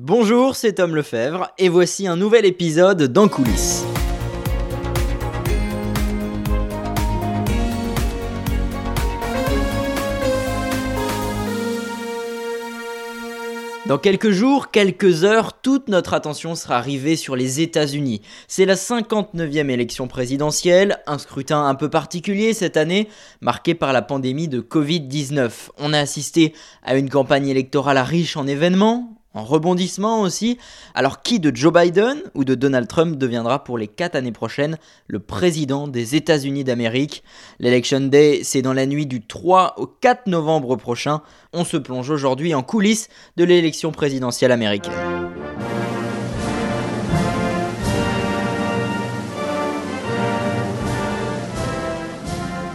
Bonjour, c'est Tom Lefebvre et voici un nouvel épisode d'En coulisses. Dans quelques jours, quelques heures, toute notre attention sera rivée sur les États-Unis. C'est la 59e élection présidentielle, un scrutin un peu particulier cette année, marqué par la pandémie de Covid-19. On a assisté à une campagne électorale riche en événements, en rebondissement aussi. Alors qui de Joe Biden ou de Donald Trump deviendra pour les 4 années prochaines le président des États-Unis d'Amérique? L'Election Day, c'est dans la nuit du 3 au 4 novembre prochain. On se plonge aujourd'hui en coulisses de l'élection présidentielle américaine.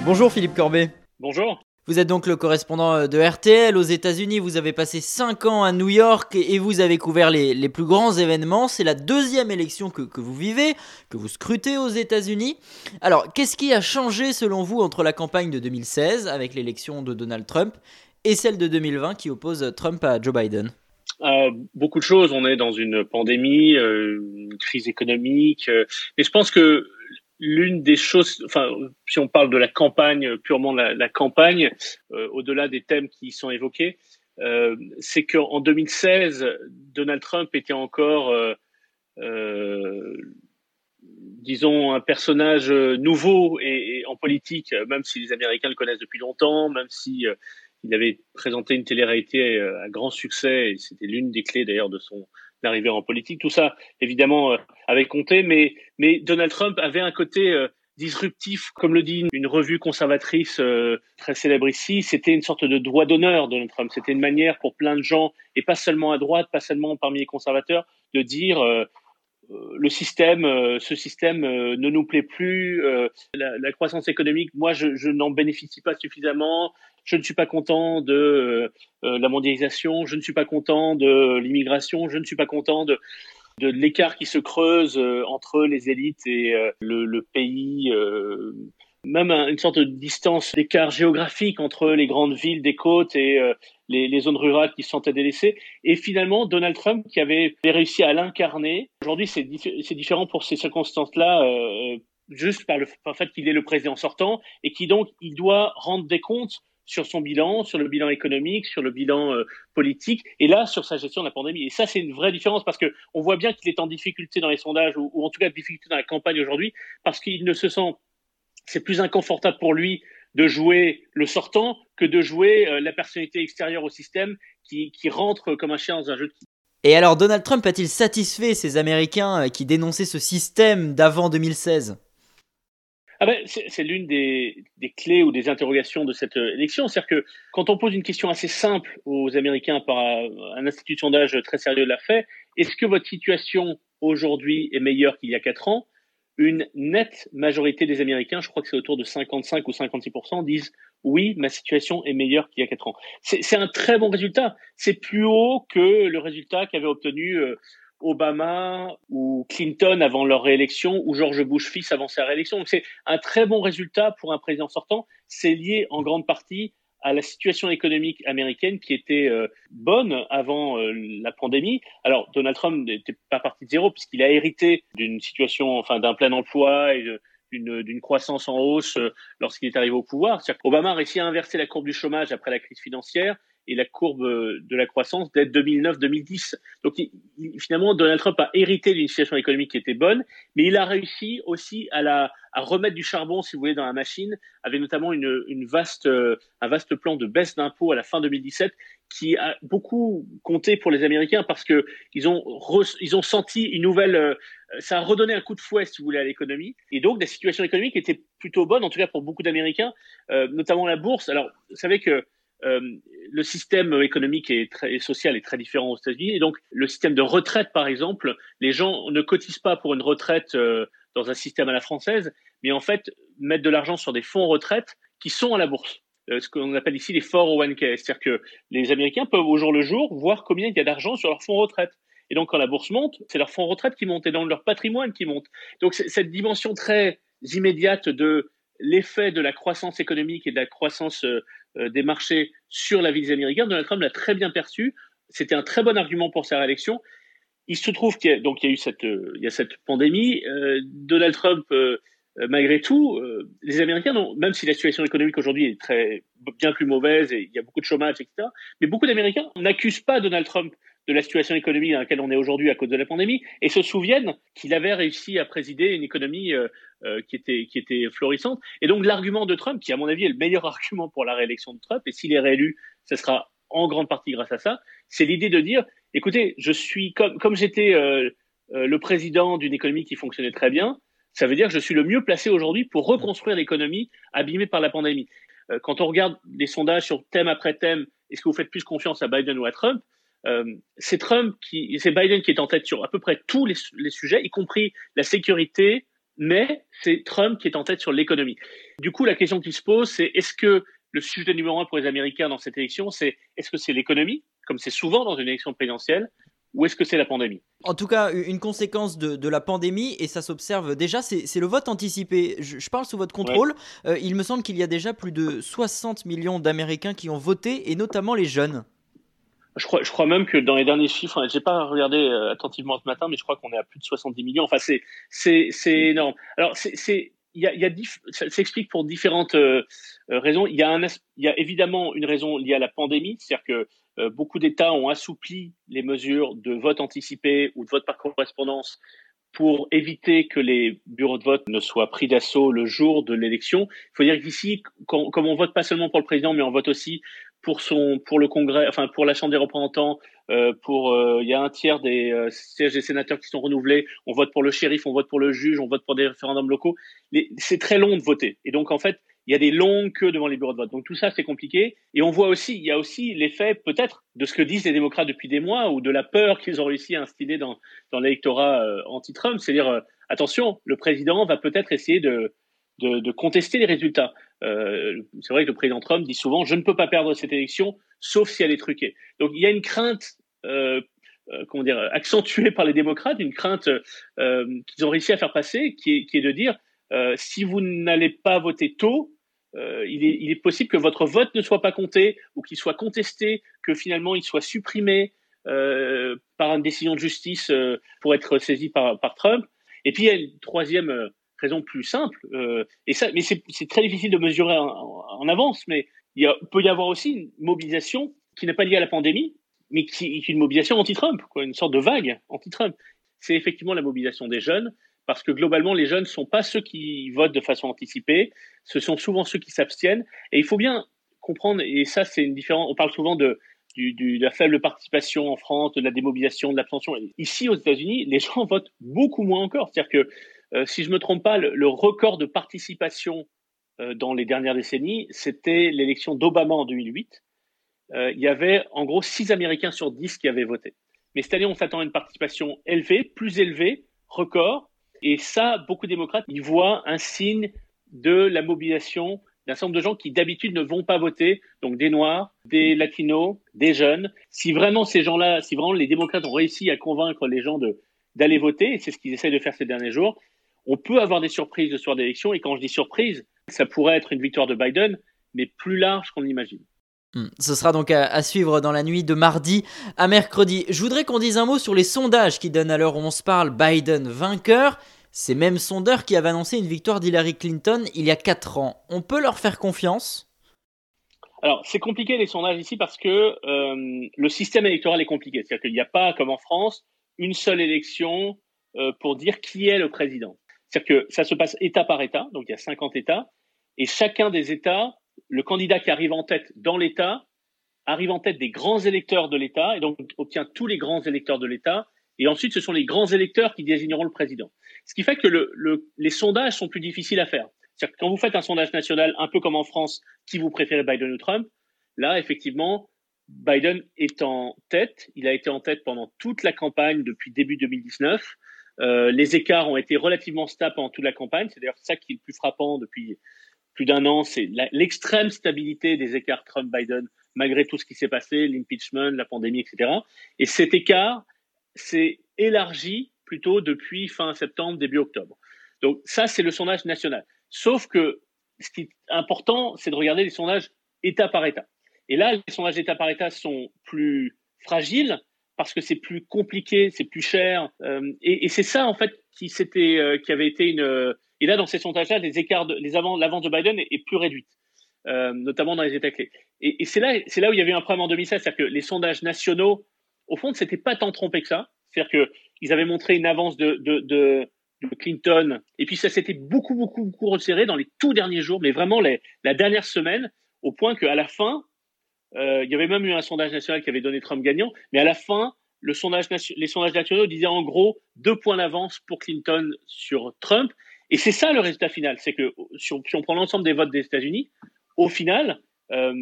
Bonjour Philippe Corbet. Bonjour. Vous êtes donc le correspondant euh, de RTL aux États-Unis. Vous avez passé 5 ans à New York et vous avez couvert les, plus grands événements. C'est la deuxième élection que, vous vivez, que vous scrutez aux États-Unis. Alors, qu'est-ce qui a changé selon vous entre la campagne de 2016 avec l'élection de Donald Trump et celle de 2020 qui oppose Trump à Joe Biden? Euh, beaucoup de choses. On est dans une pandémie, euh, une crise économique. et je pense que l'une des choses, enfin, si on parle de la campagne, purement la, campagne, euh, au-delà des thèmes qui sont évoqués, euh, c'est qu'en 2016, Donald Trump était encore, euh, euh, disons, un personnage nouveau et, en politique, même si les Américains le connaissent depuis longtemps, même si il avait présenté une télé-réalité à grand succès, et c'était l'une des clés d'ailleurs de son d'arriver en politique. Tout ça, évidemment, euh, avait compté, mais, Donald Trump avait un côté euh, disruptif, comme le dit une revue conservatrice euh, très célèbre ici, c'était une sorte de droit d'honneur Donald Trump. C'était une manière pour plein de gens, et pas seulement à droite, pas seulement parmi les conservateurs, de dire le système, ce système ne nous plaît plus, la, croissance économique, moi je, n'en bénéficie pas suffisamment, je ne suis pas content de euh, euh, la mondialisation, je ne suis pas content de l'immigration, je ne suis pas content de, l'écart qui se creuse euh, entre les élites et le, pays, même une sorte de distance, d'écart géographique entre les grandes villes des côtes et les, les, zones rurales qui se sentaient délaissées. Et finalement, Donald Trump, qui avait réussi à l'incarner, aujourd'hui c'est différent pour ces circonstances-là, juste par le fait qu'il est le président sortant, et qui donc, il doit rendre des comptes sur son bilan, sur le bilan économique, sur le bilan euh, politique, et là sur sa gestion de la pandémie. Et ça, c'est une vraie différence parce que on voit bien qu'il est en difficulté dans les sondages ou, en tout cas difficulté dans la campagne aujourd'hui parce qu'il ne se sent, c'est plus inconfortable pour lui de jouer le sortant que de jouer euh, la personnalité extérieure au système qui, qui rentre comme un chien dans un jeu de et alors Donald Trump a-t-il satisfait ces Américains euh, qui dénonçaient ce système d'avant 2016 ah ben, c'est l'une des, des, clés ou des interrogations de cette euh, élection. C'est-à-dire que quand on pose une question assez simple aux Américains par un institut de sondage très sérieux l'a fait, est-ce que votre situation aujourd'hui est meilleure qu'il y a quatre ans? Une nette majorité des Américains, je crois que c'est autour de 55 ou 56%, disent oui, ma situation est meilleure qu'il y a quatre ans. C'est un très bon résultat. C'est plus haut que le résultat qu'avait obtenu euh, Obama ou Clinton avant leur réélection ou George Bush fils avant sa réélection. Donc c'est un très bon résultat pour un président sortant. C'est lié en grande partie à la situation économique américaine qui était euh, bonne avant euh, la pandémie. Alors Donald Trump n'était pas parti de zéro puisqu'il a hérité d'une situation, enfin d'un plein emploi et d'une croissance en hausse euh, lorsqu'il est arrivé au pouvoir. Obama a réussi à inverser la courbe du chômage après la crise financière et la courbe de la croissance dès 2009-2010. Donc finalement, Donald Trump a hérité d'une situation économique qui était bonne, mais il a réussi aussi à, remettre du charbon, si vous voulez, dans la machine, avec notamment une, vaste, un vaste plan de baisse d'impôts à la fin 2017 qui a beaucoup compté pour les Américains parce que ils ont, ils ont senti une nouvelle, ça a redonné un coup de fouet, si vous voulez, à l'économie. Et donc, la situation économique était plutôt bonne, en tout cas pour beaucoup d'Américains, euh, notamment la bourse. Alors, vous savez que euh, le système économique et, social est très différent aux États-Unis. Et donc, le système de retraite, par exemple, les gens ne cotisent pas pour une retraite euh, dans un système à la française, mais en fait mettent de l'argent sur des fonds retraite qui sont à la bourse. Euh, ce qu'on appelle ici les 401k. C'est-à-dire que les Américains peuvent au jour le jour voir combien il y a d'argent sur leur fonds retraite. Et donc, quand la bourse monte, c'est leur fonds retraite qui monte et dans leur patrimoine qui monte. Donc, cette dimension très immédiate de l'effet de la croissance économique et de la croissance euh, euh, des marchés sur la vie des Américains, Donald Trump l'a très bien perçu c'était un très bon argument pour sa réélection. Il se trouve qu'il y a, donc il y a eu cette, cette pandémie. Donald Trump euh, malgré tout, euh, les Américains, même si la situation économique aujourd'hui est très bien plus mauvaise et il y a beaucoup de chômage, etc., mais beaucoup d'Américains n'accusent pas Donald Trump de la situation économique dans laquelle on est aujourd'hui à cause de la pandémie et se souviennent qu'il avait réussi à présider une économie euh, qui était qui était florissante. Et donc l'argument de Trump, qui à mon avis est le meilleur argument pour la réélection de Trump, et s'il est réélu, ce sera en grande partie grâce à ça, c'est l'idée de dire, écoutez, je suis comme comme j'étais le président d'une économie qui fonctionnait très bien, ça veut dire que je suis le mieux placé aujourd'hui pour reconstruire l'économie abîmée par la pandémie. Euh, quand on regarde les sondages sur thème après thème, est-ce que vous faites plus confiance à Biden ou à Trump? euh, C'est Trump qui, c'est Biden qui est en tête sur à peu près tous les, les sujets, y compris la sécurité, mais c'est Trump qui est en tête sur l'économie. Du coup, la question qui se pose, c'est est-ce que le sujet numéro un pour les Américains dans cette élection, c'est est-ce que c'est l'économie, comme c'est souvent dans une élection présidentielle, ou est-ce que c'est la pandémie? En tout cas, une conséquence de, la pandémie, et ça s'observe déjà, c'est le vote anticipé. Je, parle sous votre contrôle. Euh, il me semble qu'il y a déjà plus de 60 millions d'Américains qui ont voté, et notamment les jeunes. Je crois, je crois même que dans les derniers chiffres, j'ai pas regardé euh, attentivement ce matin, mais je crois qu'on est à plus de 70 millions. Enfin, c'est c'est énorme. Alors, c'est il y a, y a ça s'explique pour différentes euh, raisons. Il y a un, il y a évidemment une raison liée à la pandémie, c'est-à-dire que euh, beaucoup d'États ont assoupli les mesures de vote anticipé ou de vote par correspondance pour éviter que les bureaux de vote ne soient pris d'assaut le jour de l'élection. Il faut dire qu'ici, comme on vote pas seulement pour le président, mais on vote aussi pour son, pour le Congrès, enfin pour la Chambre des représentants, euh, pour euh, il y a un tiers des euh, sièges des sénateurs qui sont renouvelés. On vote pour le shérif, on vote pour le juge, on vote pour des référendums locaux. C'est très long de voter. Et donc en fait, il y a des longues queues devant les bureaux de vote. Donc tout ça, c'est compliqué. Et on voit aussi, il y a aussi l'effet peut-être de ce que disent les démocrates depuis des mois ou de la peur qu'ils ont réussi à instiller dans, dans l'électorat euh, anti-Trump. C'est-à-dire, euh, attention, le président va peut-être essayer de, de, de, contester les résultats. Euh, c'est vrai que le président Trump dit souvent, je ne peux pas perdre cette élection, sauf si elle est truquée. Donc il y a une crainte euh, euh dire, accentuée par les démocrates, une crainte qu'ils ont réussi à faire passer, qui est, de dire si vous n'allez pas voter tôt, il, est, possible que votre vote ne soit pas compté ou qu'il soit contesté, que finalement il soit supprimé par une décision de justice pour être saisi par, Trump. Et puis il y a une troisième raison plus simple, et ça, mais c'est très difficile de mesurer en, avance, mais il peut y avoir aussi une mobilisation qui n'est pas liée à la pandémie, mais qui est une mobilisation anti-Trump, une sorte de vague anti-Trump. C'est effectivement la mobilisation des jeunes, parce que globalement, les jeunes ne sont pas ceux qui votent de façon anticipée, ce sont souvent ceux qui s'abstiennent. Et il faut bien comprendre, et ça c'est une différence, on parle souvent de, la faible participation en France, de la démobilisation, de l'abstention. Ici, aux États-Unis, les gens votent beaucoup moins encore. C'est-à-dire que, euh, si je me trompe pas, le, record de participation euh, dans les dernières décennies, c'était l'élection d'Obama en 2008. Euh, il y avait en gros 6 Américains sur 10 qui avaient voté. Mais cette année, on s'attend à une participation élevée, plus élevée, record, et ça, beaucoup de démocrates y voient un signe de la mobilisation d'un certain nombre de gens qui d'habitude ne vont pas voter, donc des Noirs, des Latinos, des jeunes. Si vraiment ces gens-là, si vraiment les démocrates ont réussi à convaincre les gens d'aller voter, et c'est ce qu'ils essaient de faire ces derniers jours, on peut avoir des surprises le soir d'élection. Et quand je dis surprise, ça pourrait être une victoire de Biden, mais plus large qu'on l'imagine. Hmm. Ce sera donc à, suivre dans la nuit de mardi à mercredi. Je voudrais qu'on dise un mot sur les sondages qui donnent à l'heure où on se parle Biden vainqueur. Ces mêmes sondeurs qui avaient annoncé une victoire d'Hillary Clinton il y a 4 ans. On peut leur faire confiance? Alors, c'est compliqué les sondages ici parce que euh, le système électoral est compliqué. C'est-à-dire qu'il n'y a pas, comme en France, une seule élection euh, pour dire qui est le président. C'est-à-dire que ça se passe État par État, donc il y a 50 États, et chacun des États le candidat qui arrive en tête dans l'État arrive en tête des grands électeurs de l'État et donc obtient tous les grands électeurs de l'État. Et ensuite, ce sont les grands électeurs qui désigneront le président. Ce qui fait que le, le, les sondages sont plus difficiles à faire. C'est-à-dire que quand vous faites un sondage national, un peu comme en France, qui vous préférez Biden ou Trump, là, effectivement, Biden est en tête. Il a été en tête pendant toute la campagne depuis début 2019. Euh, les écarts ont été relativement stables pendant toute la campagne. C'est d'ailleurs ça qui est le plus frappant depuis plus d'un an, c'est l'extrême stabilité des écarts Trump-Biden, malgré tout ce qui s'est passé, l'impeachment, la pandémie, etc. Et cet écart s'est élargi plutôt depuis fin septembre, début octobre. Donc ça, c'est le sondage national. Sauf que ce qui est important, c'est de regarder les sondages État par État. Et là, les sondages État par État sont plus fragile parce que c'est plus compliqué, c'est plus cher. et, et c'est ça, en fait, qui, s'était, qui avait été une. et là, dans ces sondages-là, les écarts, les avant, l'avance de Biden est, plus réduite. Euh, notamment dans les États clés. Et, c'est là, c'est là où il y avait un problème en 2016, c'est-à-dire que les sondages nationaux, au fond, ne s'étaient pas tant trompés que ça. C'est-à-dire que ils avaient montré une avance de, de, de, Clinton, et puis ça s'était beaucoup, beaucoup, beaucoup resserré dans les tout derniers jours, mais vraiment la dernière semaine, au point qu'à la fin, euh, il y avait même eu un sondage national qui avait donné Trump gagnant, mais à la fin, les sondages nationaux disaient en gros deux points d'avance pour Clinton sur Trump. Et c'est ça le résultat final, c'est que si on, si on prend l'ensemble des votes des États-Unis, au final, euh,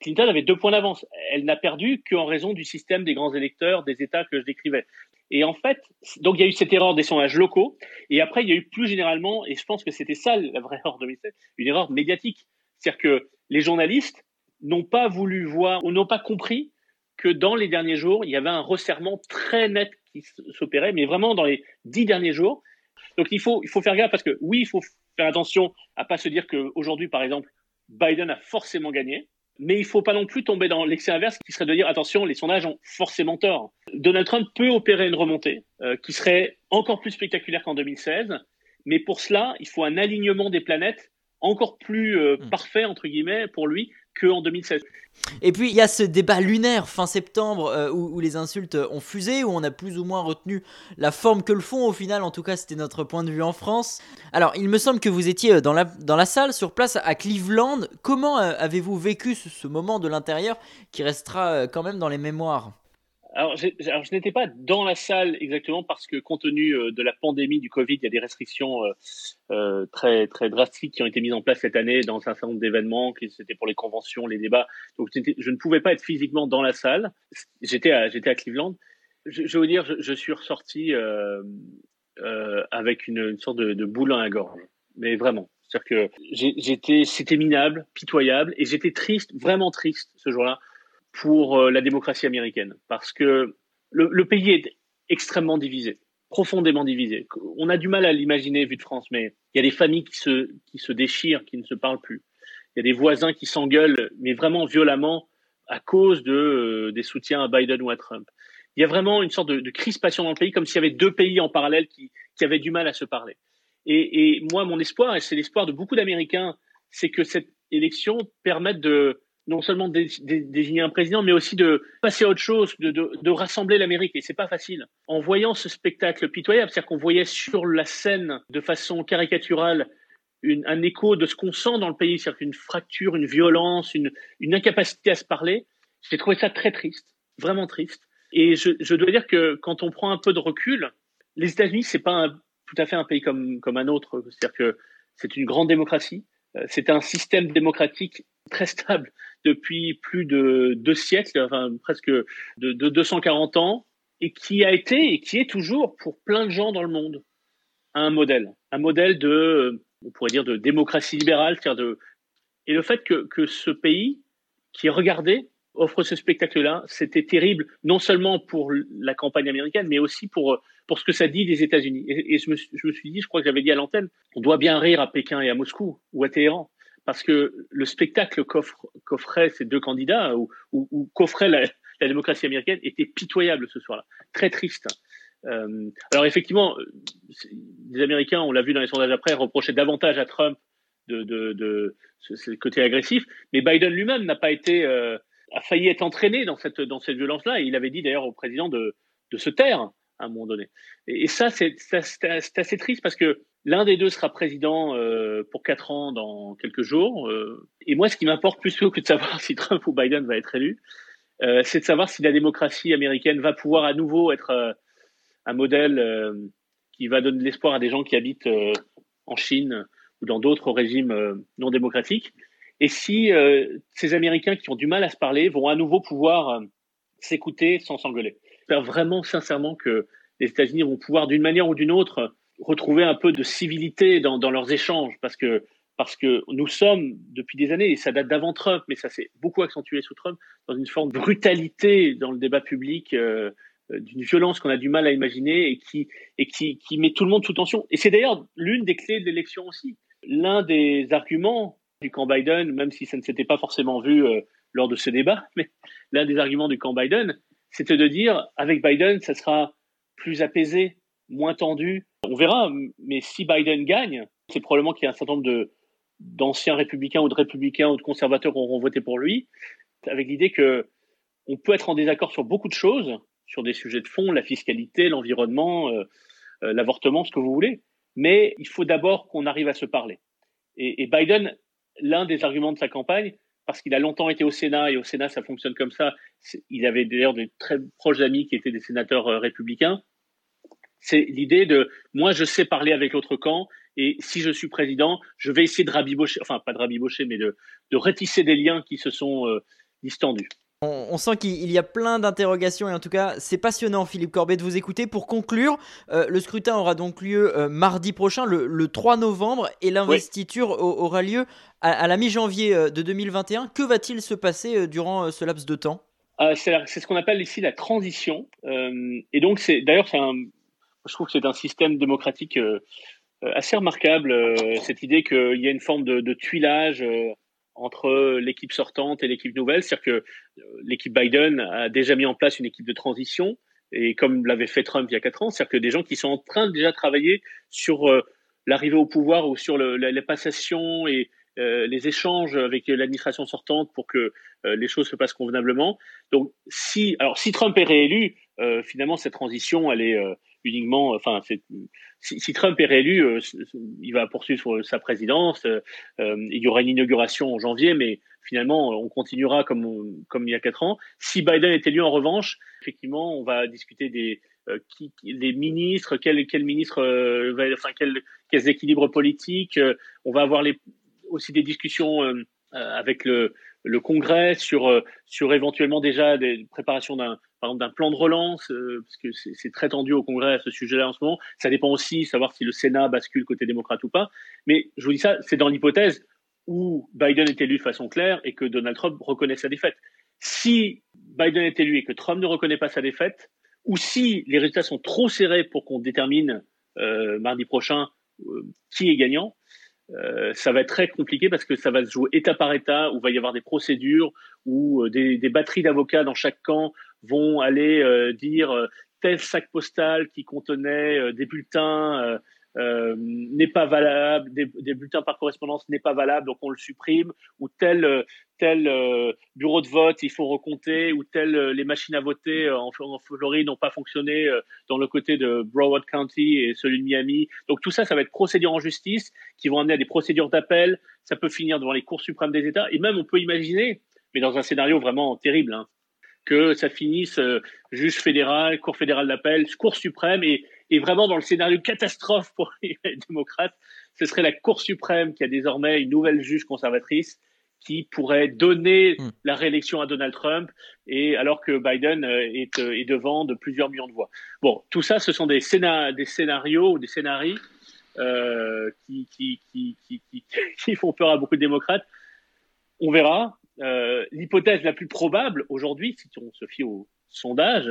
Clinton avait deux points d'avance. Elle n'a perdu qu'en raison du système des grands électeurs des États que je décrivais. Et en fait, donc il y a eu cette erreur des sondages locaux, et après il y a eu plus généralement, et je pense que c'était ça la vraie erreur de 2007, une erreur médiatique. C'est-à-dire que les journalistes n'ont pas voulu voir ou n'ont pas compris que dans les derniers jours, il y avait un resserrement très net qui s'opérait, mais vraiment dans les dix derniers jours. Donc il faut, il faut faire gaffe parce que oui, il faut faire attention à pas se dire qu'aujourd'hui, par exemple, Biden a forcément gagné. Mais il ne faut pas non plus tomber dans l'excès inverse qui serait de dire attention, les sondages ont forcément tort. Donald Trump peut opérer une remontée euh, qui serait encore plus spectaculaire qu'en 2016, mais pour cela, il faut un alignement des planètes encore plus euh, hmm. parfait entre guillemets pour lui qu'en 2016. Et puis il y a ce débat lunaire fin septembre euh, où, les insultes ont fusé, où on a plus ou moins retenu la forme que le fond au final, en tout cas c'était notre point de vue en France. Alors il me semble que vous étiez euh, dans la, dans la salle sur place à Cleveland. Comment euh, avez-vous vécu ce moment de l'intérieur qui restera quand même dans les mémoires? Alors, je n'étais pas dans la salle exactement parce que compte tenu euh, de la pandémie du Covid, il y a des restrictions euh, euh, très très drastiques qui ont été mises en place cette année dans un certain nombre d'événements, qui c'était pour les conventions, les débats. Donc je ne pouvais pas être physiquement dans la salle. J'étais à j'étais à Cleveland. Je, je veux dire, je, suis ressorti avec une, sorte de, de boule à la gorge, mais vraiment. C'est-à-dire que j'étais, c'était minable, pitoyable, et j'étais triste, vraiment triste ce jour-là pour euh, la démocratie américaine, parce que le, pays est extrêmement divisé, profondément divisé. On a du mal à l'imaginer vu de France, mais il y a des familles qui se, qui se déchirent, qui ne se parlent plus. Il y a des voisins qui s'engueulent, mais vraiment violemment, à cause de, euh, des soutiens à Biden ou à Trump. Il y a vraiment une sorte de, de crispation dans le pays, comme s'il y avait deux pays en parallèle qui, qui avaient du mal à se parler. Et, et moi, mon espoir, et c'est l'espoir de beaucoup d'Américains, c'est que cette élection permette de, non seulement de désigner un président, mais aussi de passer à autre chose, de, de, rassembler l'Amérique. Et c'est pas facile. En voyant ce spectacle pitoyable, c'est-à-dire qu'on voyait sur la scène de façon caricaturale un écho de ce qu'on sent dans le pays, c'est-à-dire une fracture, une violence, une, incapacité à se parler. J'ai trouvé ça très triste, vraiment triste. Et je, je, dois dire que quand on prend un peu de recul, les États-Unis, c'est pas tout à fait un pays comme, comme un autre. C'est-à-dire que c'est une grande démocratie. Euh, c'est un système démocratique très stable depuis plus de deux siècles, enfin presque de, de 240 ans, et qui a été et qui est toujours pour plein de gens dans le monde un modèle, un modèle de, on pourrait dire de démocratie libérale, de et le fait que, que ce pays qui est regardé offre ce spectacle-là, c'était terrible, non seulement pour la campagne américaine, mais aussi pour, pour ce que ça dit des États-Unis. Et, je, me, suis dit, je crois que j'avais dit à l'antenne, on doit bien rire à Pékin et à Moscou ou à Téhéran parce que le spectacle qu'offraient ces deux candidats ou, ou, qu'offrait la, démocratie américaine était pitoyable ce soir-là, très triste. Euh, alors effectivement, les Américains, on l'a vu dans les sondages après, reprochaient davantage à Trump de, de, de ce, côté agressif, mais Biden lui-même n'a pas été, euh, a failli être entraîné dans cette violence-là. Il avait dit d'ailleurs au président de, se taire à un moment donné. Et ça, c'est assez triste parce que L'un des deux sera président euh, pour quatre ans dans quelques jours. Euh, et moi, ce qui m'importe plus que de savoir si Trump ou Biden va être élu, euh, c'est de savoir si la démocratie américaine va pouvoir à nouveau être un modèle qui va donner de l'espoir à des gens qui habitent en Chine ou dans d'autres régimes non démocratiques. Et si ces Américains qui ont du mal à se parler vont à nouveau pouvoir s'écouter sans s'engueuler. J'espère vraiment sincèrement que les États-Unis vont pouvoir, d'une manière ou d'une autre, retrouver un peu de civilité dans, dans leurs échanges parce que parce que nous sommes depuis des années, et ça date d'avant Trump, mais ça s'est beaucoup accentué sous Trump, dans une forme de brutalité dans le débat public, euh, euh d'une violence qu'on a du mal à imaginer et qui et qui, qui met tout le monde sous tension. Et c'est d'ailleurs l'une des clés de l'élection aussi. L'un des arguments du camp Biden, même si ça ne s'était pas forcément vu euh, lors de ce débat, mais l'un des arguments du camp Biden, c'était de dire avec Biden, ça sera plus apaisé, moins tendu. On verra, mais si Biden gagne, c'est probablement qu'il y a un certain nombre d'anciens républicains ou de républicains ou de conservateurs qui auront voté pour lui, avec l'idée que on peut être en désaccord sur beaucoup de choses, sur des sujets de fond, la fiscalité, l'environnement, euh, euh, l'avortement, ce que vous voulez, mais il faut d'abord qu'on arrive à se parler. Et, et Biden, l'un des arguments de sa campagne, parce qu'il a longtemps été au Sénat et au Sénat ça fonctionne comme ça. Il avait d'ailleurs des très proches amis qui étaient des sénateurs euh, républicains. C'est l'idée de moi je sais parler avec l'autre camp et si je suis président, je vais essayer de rabibocher, enfin pas de rabibocher, mais de, de rétisser des liens qui se sont euh, distendus. On, sent qu'il y a plein d'interrogations et en tout cas c'est passionnant Philippe Corbet de vous écouter. Pour conclure, euh, le scrutin aura donc lieu euh, mardi prochain, le, 3 novembre, et l'investiture aura lieu à, la mi-janvier euh, de 2021. Que va-t-il se passer durant ce laps de temps? C'est ce qu'on appelle ici la transition. et donc c'est d'ailleurs je trouve que c'est un système démocratique assez remarquable, cette idée qu'il y a une forme de, tuilage entre l'équipe sortante et l'équipe nouvelle. C'est-à-dire que euh, l'équipe Biden a déjà mis en place une équipe de transition, et comme l'avait fait Trump il y a quatre ans, c'est-à-dire que des gens qui sont en train de déjà travailler sur euh, l'arrivée au pouvoir ou sur la, les passations et euh, les échanges avec l'administration sortante pour que les choses se passent convenablement. Donc, si, alors, si Trump est réélu, finalement, cette transition, elle est uniquement, enfin, si, Trump est réélu, euh, il va poursuivre sa présidence. Euh, euh, il y aura une inauguration en janvier, mais finalement, on continuera comme, comme il y a quatre ans. Si Biden est élu, en revanche, effectivement, on va discuter des, des ministres, quels quel ministre, enfin, quels, quels équilibres politiques. on va avoir aussi des discussions avec le, le Congrès sur, sur éventuellement déjà des préparations d'un par exemple d'un plan de relance, euh, parce que c'est très tendu au Congrès à ce sujet-là en ce moment. Ça dépend aussi savoir si le Sénat bascule côté démocrate ou pas. Mais je vous dis ça, c'est dans l'hypothèse où Biden est élu de façon claire et que Donald Trump reconnaît sa défaite. Si Biden est élu et que Trump ne reconnaît pas sa défaite, ou si les résultats sont trop serrés pour qu'on détermine euh, mardi prochain euh, qui est gagnant, euh, ça va être très compliqué parce que ça va se jouer État par État, où va y avoir des procédures, où euh, des, des batteries d'avocats dans chaque camp vont aller euh, dire euh, tel sac postal qui contenait des bulletins n'est pas valable, des, bulletins par correspondance n'est pas valable, donc on le supprime, ou tel tel bureau de vote il faut recompter, ou tel les machines à voter en, Floride n'ont pas fonctionné dans le côté de Broward County et celui de Miami. Donc tout ça, ça va être procédure en justice qui vont amener à des procédures d'appel. Ça peut finir devant les cours suprêmes des États, et même on peut imaginer, mais dans un scénario vraiment terrible, hein, que ça finisse euh, juge fédéral, cour fédérale d'appel, cour suprême et, et, vraiment dans le scénario catastrophe pour les démocrates, ce serait la cour suprême qui a désormais une nouvelle juge conservatrice qui pourrait donner hmm. la réélection à Donald Trump et alors que Biden euh, est, euh, est, devant de plusieurs millions de voix. Bon, tout ça, ce sont des, scénar des scénarios ou des scénarios euh, qui, qui, qui, qui, font peur à beaucoup de démocrates. On verra. Euh, l'hypothèse la plus probable aujourd'hui, si on se fie au sondage,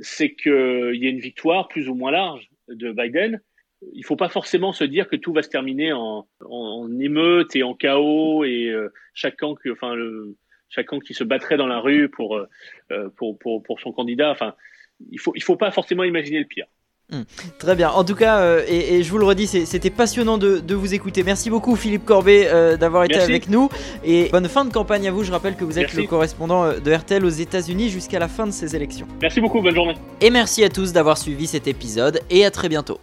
c'est qu'il y ait une victoire plus ou moins large de Biden. Il ne faut pas forcément se dire que tout va se terminer en, en émeute et en chaos et euh, chaque camp, enfin le, qui se battrait dans la rue pour, euh, pour, pour, pour son candidat. Enfin, il faut, il faut pas forcément imaginer le pire. Hmm. Très bien. En tout cas, euh, et, je vous le redis, c'était passionnant de, vous écouter. Merci beaucoup, Philippe Corbet, euh, d'avoir été avec nous. Et bonne fin de campagne à vous. Je rappelle que vous êtes le correspondant euh, de RTL aux États-Unis jusqu'à la fin de ces élections. Merci beaucoup. Bonne journée. Et merci à tous d'avoir suivi cet épisode. Et à très bientôt.